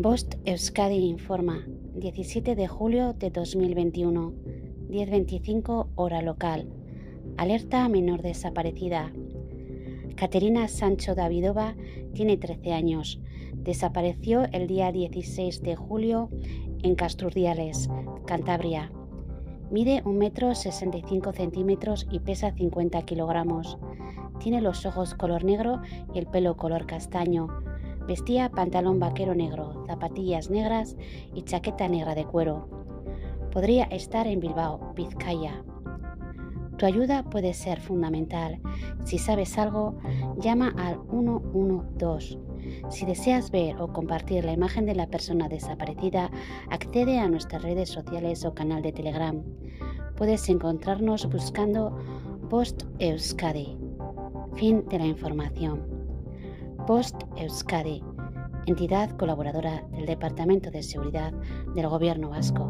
Bost Euskadi informa, 17 de julio de 2021, 10.25 hora local. Alerta menor desaparecida. Caterina Sancho Davidova tiene 13 años. Desapareció el día 16 de julio en Casturdiales, Cantabria. Mide un metro 65 centímetros y pesa 50 kilogramos. Tiene los ojos color negro y el pelo color castaño Vestía pantalón vaquero negro, zapatillas negras y chaqueta negra de cuero. Podría estar en Bilbao, Vizcaya. Tu ayuda puede ser fundamental. Si sabes algo, llama al 112. Si deseas ver o compartir la imagen de la persona desaparecida, accede a nuestras redes sociales o canal de Telegram. Puedes encontrarnos buscando Post Euskadi. Fin de la información. Post Euskadi, entidad colaboradora del Departamento de Seguridad del Gobierno Vasco.